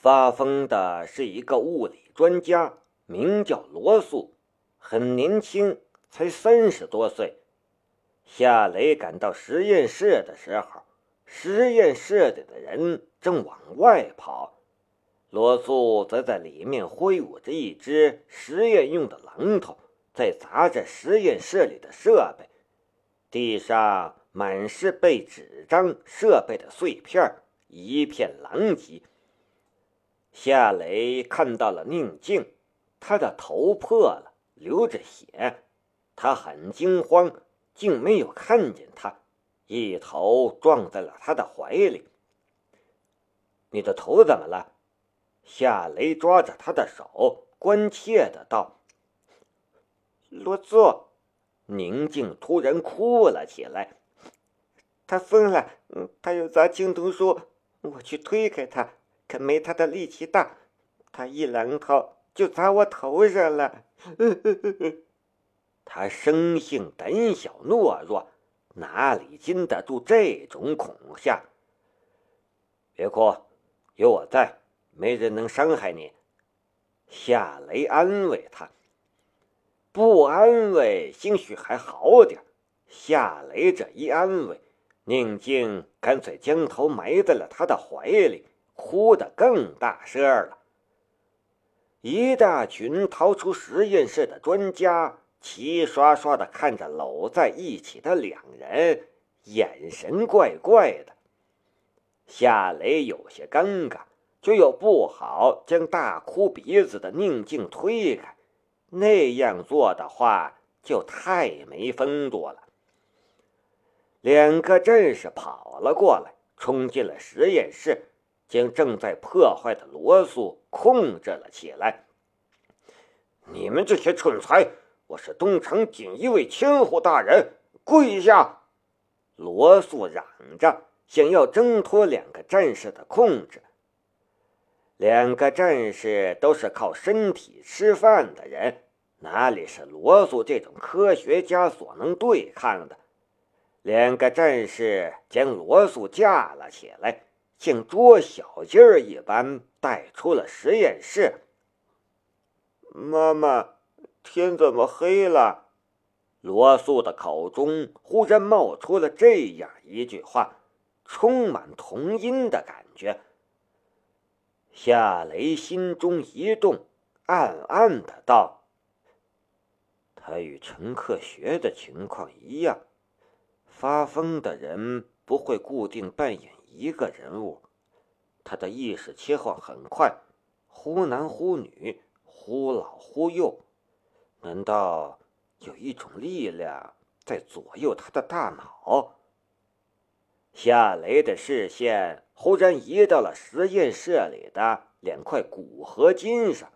发疯的是一个物理专家，名叫罗素，很年轻，才三十多岁。夏雷赶到实验室的时候，实验室里的人正往外跑，罗素则在里面挥舞着一只实验用的榔头，在砸着实验室里的设备。地上满是被纸张、设备的碎片，一片狼藉。夏雷看到了宁静，他的头破了，流着血，他很惊慌。竟没有看见他，一头撞在了他的怀里。你的头怎么了？夏雷抓着他的手，关切的道：“罗素。”宁静突然哭了起来。他疯了，他要砸青铜书，我去推开他，可没他的力气大，他一榔头就砸我头上了。他生性胆小懦弱，哪里经得住这种恐吓？别哭，有我在，没人能伤害你。夏雷安慰他。不安慰，兴许还好点。夏雷这一安慰，宁静干脆将头埋在了他的怀里，哭得更大声了。一大群逃出实验室的专家。齐刷刷的看着搂在一起的两人，眼神怪怪的。夏雷有些尴尬，却又不好将大哭鼻子的宁静推开，那样做的话就太没风度了。两个战士跑了过来，冲进了实验室，将正在破坏的罗素控制了起来。你们这些蠢材！我是东城锦衣卫千户大人，跪下！罗素嚷着，想要挣脱两个战士的控制。两个战士都是靠身体吃饭的人，哪里是罗素这种科学家所能对抗的？两个战士将罗素架了起来，像捉小鸡儿一般带出了实验室。妈妈。天怎么黑了？罗素的口中忽然冒出了这样一句话，充满童音的感觉。夏雷心中一动，暗暗的道：“他与陈克学的情况一样，发疯的人不会固定扮演一个人物，他的意识切换很快，忽男忽女，忽老忽幼。”难道有一种力量在左右他的大脑？夏雷的视线忽然移到了实验室里的两块骨合金上。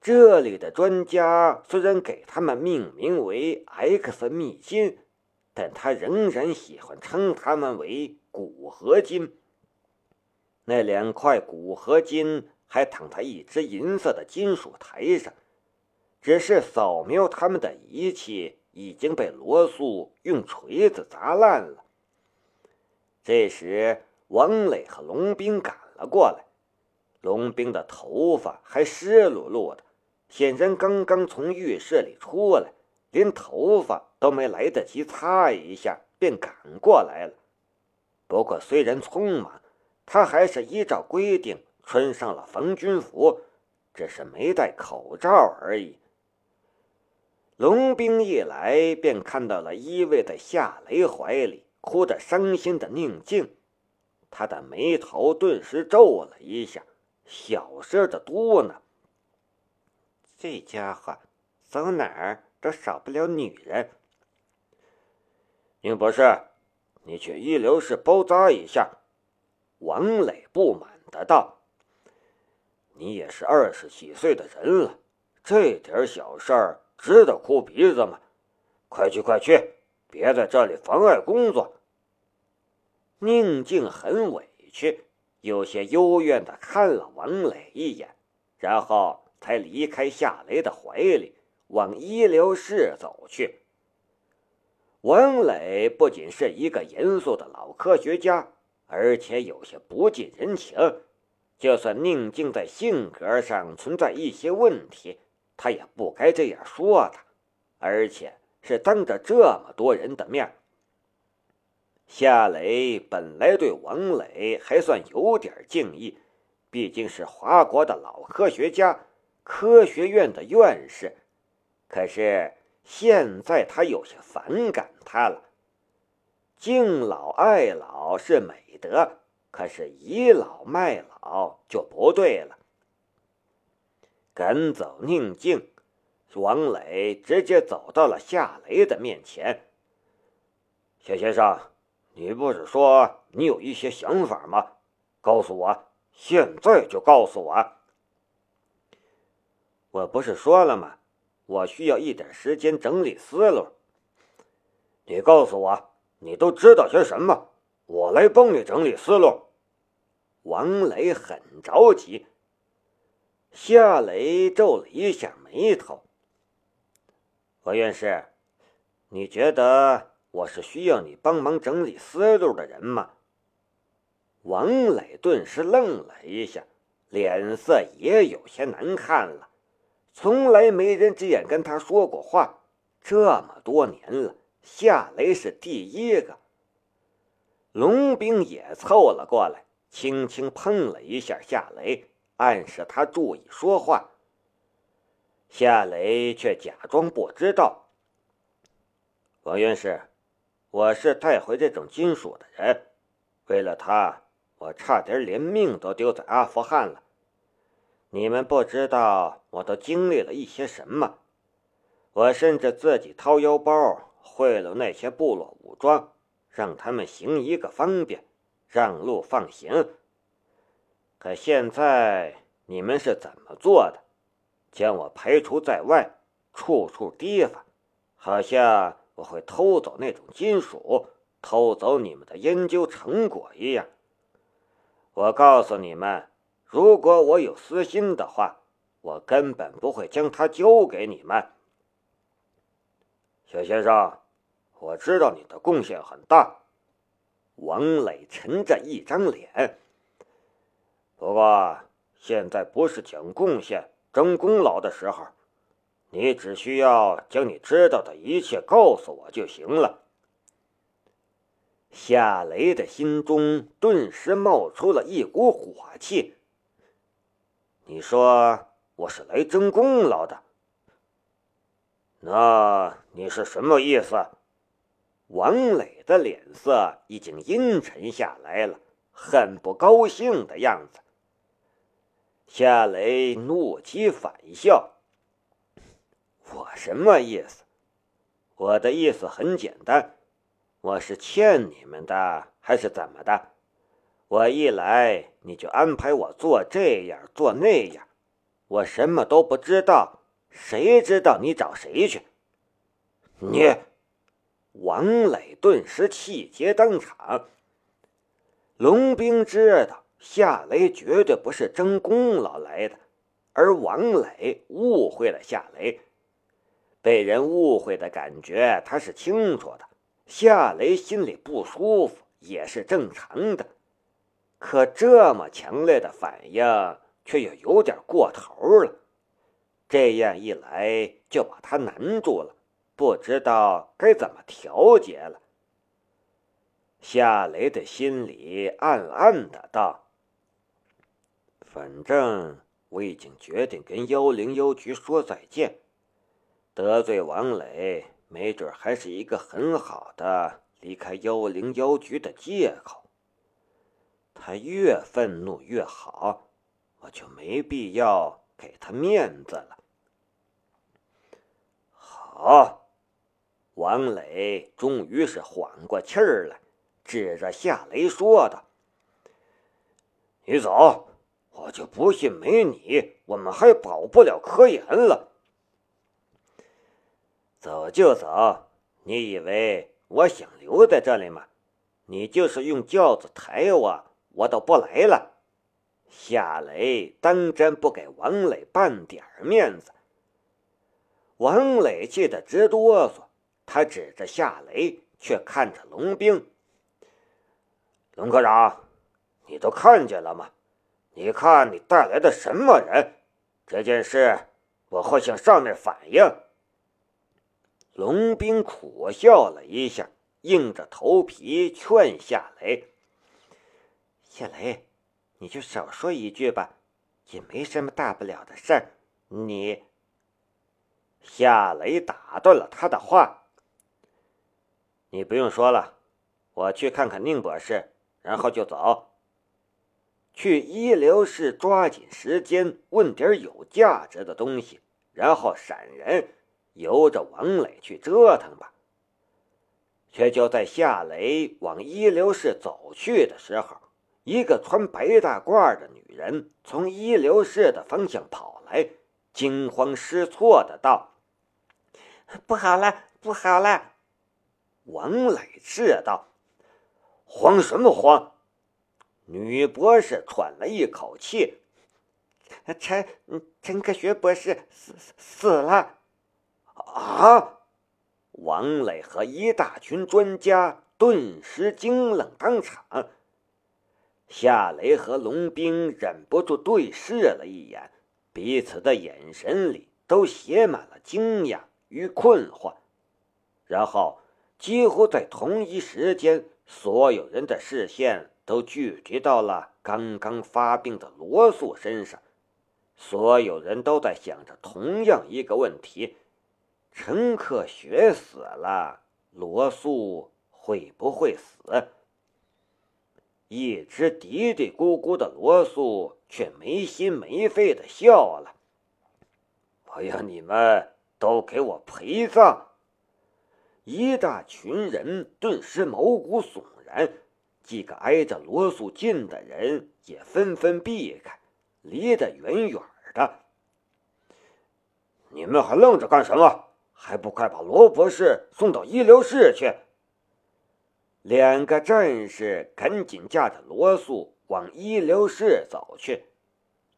这里的专家虽然给他们命名为 X 密金，但他仍然喜欢称他们为骨合金。那两块骨合金还躺在一只银色的金属台上。只是扫描他们的仪器已经被罗素用锤子砸烂了。这时，王磊和龙兵赶了过来。龙兵的头发还湿漉漉的，显然刚刚从浴室里出来，连头发都没来得及擦一下，便赶过来了。不过，虽然匆忙，他还是依照规定穿上了防军服，只是没戴口罩而已。龙兵一来，便看到了依偎在夏雷怀里、哭得伤心的宁静，他的眉头顿时皱了一下，小声的嘟囔：“这家伙走哪儿都少不了女人。”宁博士，你去医疗室包扎一下。”王磊不满的道：“你也是二十几岁的人了，这点小事儿。”值得哭鼻子吗？快去快去，别在这里妨碍工作。宁静很委屈，有些幽怨的看了王磊一眼，然后才离开夏雷的怀里，往医疗室走去。王磊不仅是一个严肃的老科学家，而且有些不近人情，就算宁静在性格上存在一些问题，他也不该这样说的，而且是当着这么多人的面。夏雷本来对王磊还算有点敬意，毕竟是华国的老科学家，科学院的院士。可是现在他有些反感他了。敬老爱老是美德，可是倚老卖老就不对了。赶走宁静，王磊直接走到了夏雷的面前。夏先生。你不是说你有一些想法吗？告诉我，现在就告诉我。我不是说了吗？我需要一点时间整理思路。你告诉我，你都知道些什么？我来帮你整理思路。王雷很着急。夏雷皱了一下眉头。何院士，你觉得？我是需要你帮忙整理思路的人吗？王磊顿时愣了一下，脸色也有些难看了。从来没人这样跟他说过话，这么多年了，夏雷是第一个。龙兵也凑了过来，轻轻碰了一下夏雷，暗示他注意说话。夏雷却假装不知道。王院士。我是带回这种金属的人，为了他，我差点连命都丢在阿富汗了。你们不知道我都经历了一些什么，我甚至自己掏腰包贿赂那些部落武装，让他们行一个方便，让路放行。可现在你们是怎么做的？将我排除在外，处处提防，好像……我会偷走那种金属，偷走你们的研究成果一样。我告诉你们，如果我有私心的话，我根本不会将它交给你们。小先生，我知道你的贡献很大。王磊沉着一张脸。不过现在不是讲贡献、争功劳的时候。你只需要将你知道的一切告诉我就行了。夏雷的心中顿时冒出了一股火气。你说我是来争功劳的，那你是什么意思？王磊的脸色已经阴沉下来了，很不高兴的样子。夏雷怒极反笑。我什么意思？我的意思很简单，我是欠你们的，还是怎么的？我一来你就安排我做这样做那样，我什么都不知道，谁知道你找谁去？你，王磊顿时气结当场。龙兵知道夏雷绝对不是争功劳来的，而王磊误会了夏雷。被人误会的感觉，他是清楚的。夏雷心里不舒服也是正常的，可这么强烈的反应却又有点过头了。这样一来，就把他难住了，不知道该怎么调节了。夏雷的心里暗暗的道：“反正我已经决定跟幺零幺局说再见。”得罪王磊，没准还是一个很好的离开幺零幺局的借口。他越愤怒越好，我就没必要给他面子了。好，王磊终于是缓过气儿来，指着夏雷说道：“你走，我就不信没你，我们还保不了科研了。”走就走，你以为我想留在这里吗？你就是用轿子抬我，我都不来了。夏雷当真不给王磊半点面子。王磊气得直哆嗦，他指着夏雷，却看着龙兵。龙科长，你都看见了吗？你看你带来的什么人？这件事我会向上面反映。”龙兵苦笑了一下，硬着头皮劝夏雷：“夏雷，你就少说一句吧，也没什么大不了的事儿。你……”夏雷打断了他的话：“你不用说了，我去看看宁博士，然后就走。去医疗室抓紧时间问点有价值的东西，然后闪人。”由着王磊去折腾吧。却就在夏雷往医疗室走去的时候，一个穿白大褂的女人从医疗室的方向跑来，惊慌失措的道：“不好了，不好了！”王磊斥道：“慌什么慌？”女博士喘了一口气：“陈陈科学博士死死了。”啊！王磊和一大群专家顿时惊愣当场。夏雷和龙兵忍不住对视了一眼，彼此的眼神里都写满了惊讶与困惑。然后，几乎在同一时间，所有人的视线都聚集到了刚刚发病的罗素身上。所有人都在想着同样一个问题。陈克学死了，罗素会不会死？一直嘀嘀咕咕的罗素却没心没肺的笑了。我要你们都给我陪葬！一大群人顿时毛骨悚然，几个挨着罗素近的人也纷纷避开，离得远远的。你们还愣着干什么？还不快把罗博士送到医疗室去！两个战士赶紧架着罗素往医疗室走去。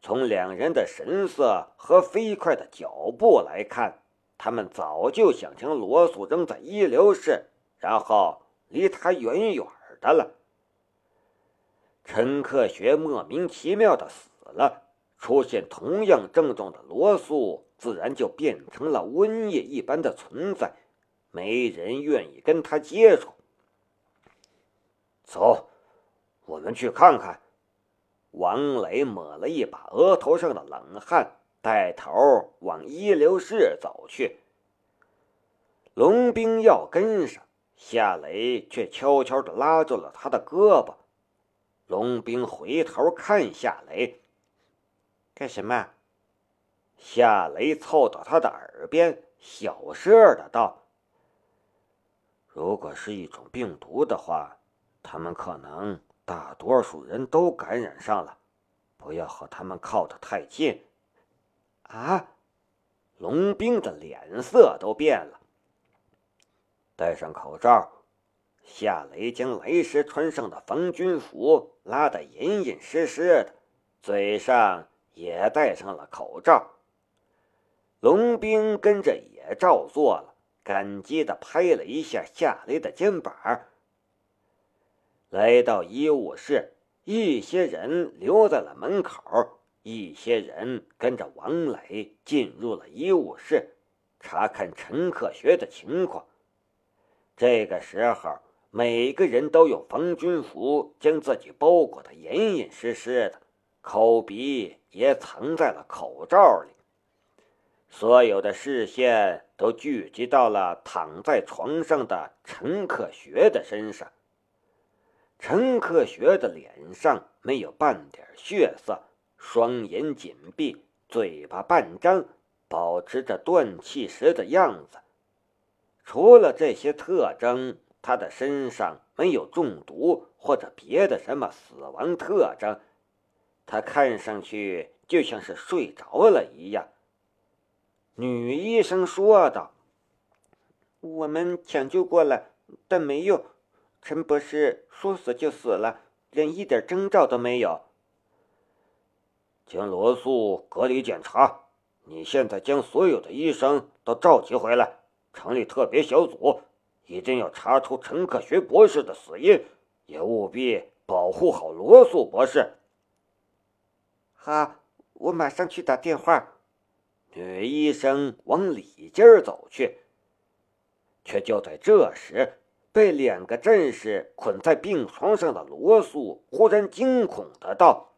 从两人的神色和飞快的脚步来看，他们早就想将罗素扔在医疗室，然后离他远远的了。陈克学莫名其妙的死了，出现同样症状的罗素。自然就变成了瘟疫一般的存在，没人愿意跟他接触。走，我们去看看。王磊抹了一把额头上的冷汗，带头往医疗室走去。龙兵要跟上，夏雷却悄悄地拉住了他的胳膊。龙兵回头看夏雷，干什么？夏雷凑到他的耳边，小声的道：“如果是一种病毒的话，他们可能大多数人都感染上了。不要和他们靠得太近。”啊！龙兵的脸色都变了。戴上口罩。夏雷将来时穿上的防军服拉得严严实实的，嘴上也戴上了口罩。龙兵跟着也照做了，感激的拍了一下夏雷的肩膀。来到医务室，一些人留在了门口，一些人跟着王磊进入了医务室，查看陈克学的情况。这个时候，每个人都用防军服将自己包裹的严严实实的，口鼻也藏在了口罩里。所有的视线都聚集到了躺在床上的陈克学的身上。陈克学的脸上没有半点血色，双眼紧闭，嘴巴半张，保持着断气时的样子。除了这些特征，他的身上没有中毒或者别的什么死亡特征。他看上去就像是睡着了一样。女医生说道：“我们抢救过了，但没用。陈博士说死就死了，连一点征兆都没有。将罗素隔离检查。你现在将所有的医生都召集回来，成立特别小组，一定要查出陈克学博士的死因，也务必保护好罗素博士。”好，我马上去打电话。女医生往里间走去，却就在这时，被两个战士捆在病床上的罗素忽然惊恐的道：“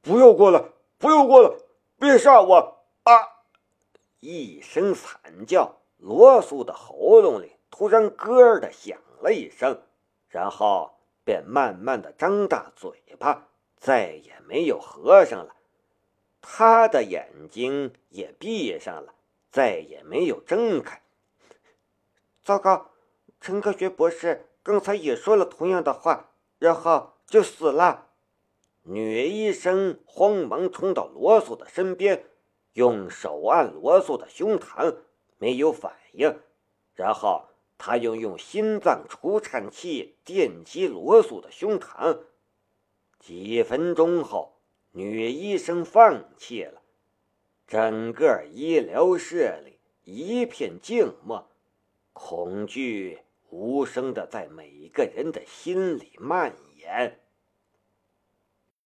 不要过来！不要过来！别杀我！”啊！一声惨叫，罗素的喉咙里突然咯的响了一声，然后便慢慢的张大嘴巴，再也没有合上了。他的眼睛也闭上了，再也没有睁开。糟糕，陈科学博士刚才也说了同样的话，然后就死了。女医生慌忙冲到罗素的身边，用手按罗素的胸膛，没有反应。然后她又用心脏除颤器电击罗素的胸膛。几分钟后。女医生放弃了，整个医疗室里一片静默，恐惧无声的在每个人的心里蔓延。